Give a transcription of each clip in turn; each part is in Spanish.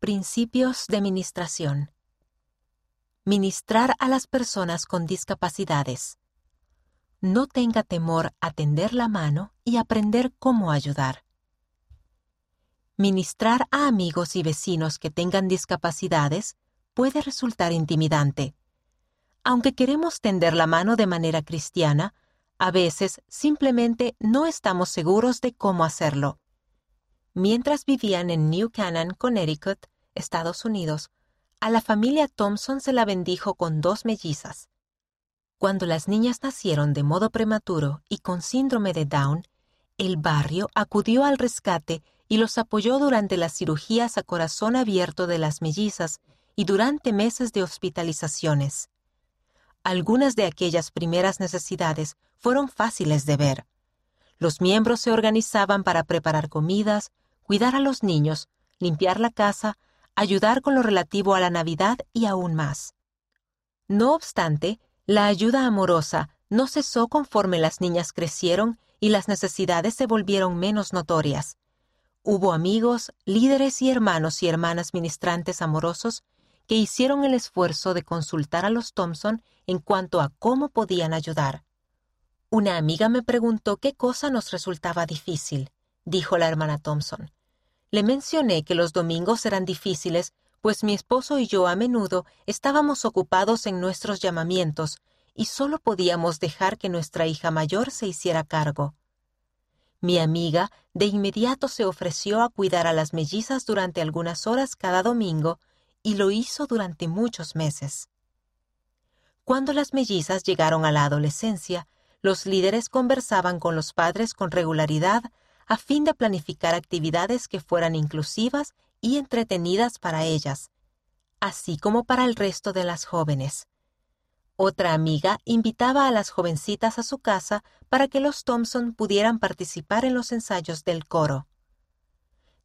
Principios de Ministración. Ministrar a las personas con discapacidades. No tenga temor a tender la mano y aprender cómo ayudar. Ministrar a amigos y vecinos que tengan discapacidades puede resultar intimidante. Aunque queremos tender la mano de manera cristiana, a veces simplemente no estamos seguros de cómo hacerlo. Mientras vivían en New Canaan, Connecticut, Estados Unidos, a la familia Thompson se la bendijo con dos mellizas. Cuando las niñas nacieron de modo prematuro y con síndrome de Down, el barrio acudió al rescate y los apoyó durante las cirugías a corazón abierto de las mellizas y durante meses de hospitalizaciones. Algunas de aquellas primeras necesidades fueron fáciles de ver. Los miembros se organizaban para preparar comidas, cuidar a los niños, limpiar la casa, ayudar con lo relativo a la Navidad y aún más. No obstante, la ayuda amorosa no cesó conforme las niñas crecieron y las necesidades se volvieron menos notorias. Hubo amigos, líderes y hermanos y hermanas ministrantes amorosos que hicieron el esfuerzo de consultar a los Thompson en cuanto a cómo podían ayudar. Una amiga me preguntó qué cosa nos resultaba difícil, dijo la hermana Thompson. Le mencioné que los domingos eran difíciles, pues mi esposo y yo a menudo estábamos ocupados en nuestros llamamientos y solo podíamos dejar que nuestra hija mayor se hiciera cargo. Mi amiga de inmediato se ofreció a cuidar a las mellizas durante algunas horas cada domingo y lo hizo durante muchos meses. Cuando las mellizas llegaron a la adolescencia, los líderes conversaban con los padres con regularidad a fin de planificar actividades que fueran inclusivas y entretenidas para ellas, así como para el resto de las jóvenes. Otra amiga invitaba a las jovencitas a su casa para que los Thompson pudieran participar en los ensayos del coro.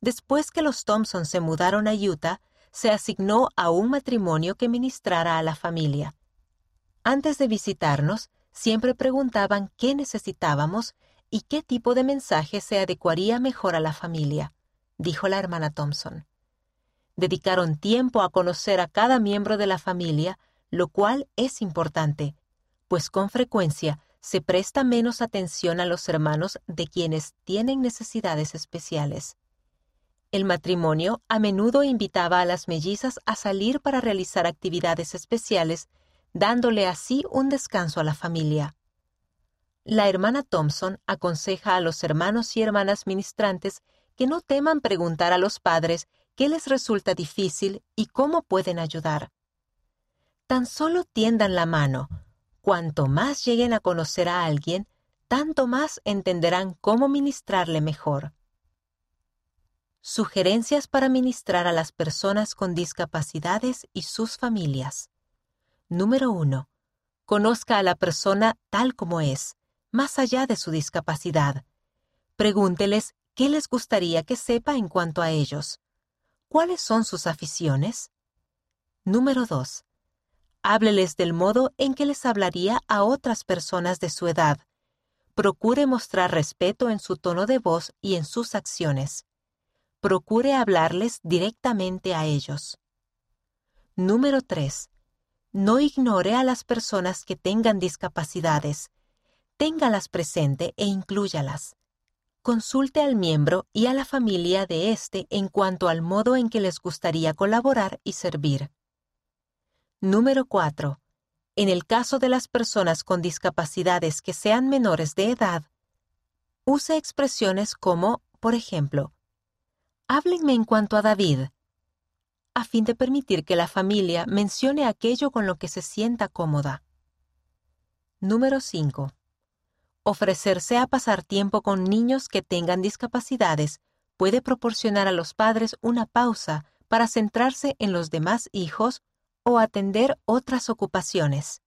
Después que los Thompson se mudaron a Utah, se asignó a un matrimonio que ministrara a la familia. Antes de visitarnos, siempre preguntaban qué necesitábamos y qué tipo de mensaje se adecuaría mejor a la familia, dijo la hermana Thompson. Dedicaron tiempo a conocer a cada miembro de la familia, lo cual es importante, pues con frecuencia se presta menos atención a los hermanos de quienes tienen necesidades especiales. El matrimonio a menudo invitaba a las mellizas a salir para realizar actividades especiales, dándole así un descanso a la familia. La hermana Thompson aconseja a los hermanos y hermanas ministrantes que no teman preguntar a los padres qué les resulta difícil y cómo pueden ayudar. Tan solo tiendan la mano. Cuanto más lleguen a conocer a alguien, tanto más entenderán cómo ministrarle mejor. Sugerencias para ministrar a las personas con discapacidades y sus familias. Número 1. Conozca a la persona tal como es más allá de su discapacidad. Pregúnteles qué les gustaría que sepa en cuanto a ellos. ¿Cuáles son sus aficiones? Número 2. Hábleles del modo en que les hablaría a otras personas de su edad. Procure mostrar respeto en su tono de voz y en sus acciones. Procure hablarles directamente a ellos. Número 3. No ignore a las personas que tengan discapacidades téngalas presente e inclúyalas. Consulte al miembro y a la familia de éste en cuanto al modo en que les gustaría colaborar y servir. Número 4. En el caso de las personas con discapacidades que sean menores de edad, use expresiones como, por ejemplo, háblenme en cuanto a David, a fin de permitir que la familia mencione aquello con lo que se sienta cómoda. Número 5. Ofrecerse a pasar tiempo con niños que tengan discapacidades puede proporcionar a los padres una pausa para centrarse en los demás hijos o atender otras ocupaciones.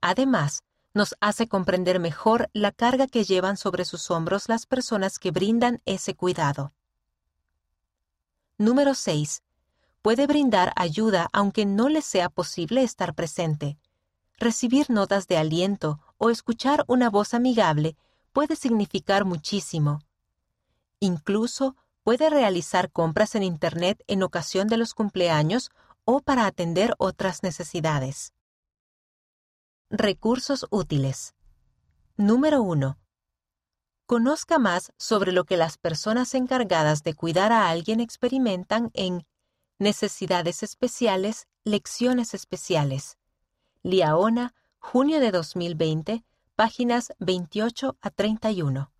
Además, nos hace comprender mejor la carga que llevan sobre sus hombros las personas que brindan ese cuidado. Número 6. Puede brindar ayuda aunque no le sea posible estar presente. Recibir notas de aliento o escuchar una voz amigable puede significar muchísimo. Incluso puede realizar compras en Internet en ocasión de los cumpleaños o para atender otras necesidades. Recursos útiles. Número 1. Conozca más sobre lo que las personas encargadas de cuidar a alguien experimentan en Necesidades Especiales, Lecciones Especiales. Liaona, junio de 2020, páginas 28 a 31.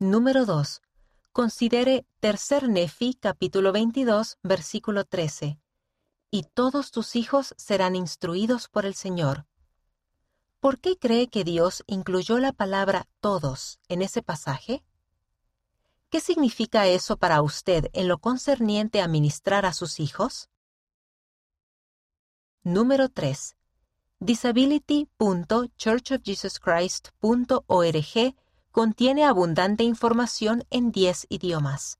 Número 2. Considere Tercer Nefi, capítulo 22, versículo 13. Y todos tus hijos serán instruidos por el Señor. ¿Por qué cree que Dios incluyó la palabra todos en ese pasaje? ¿Qué significa eso para usted en lo concerniente a ministrar a sus hijos? Número 3. Disability.churchofjesuschrist.org contiene abundante información en 10 idiomas.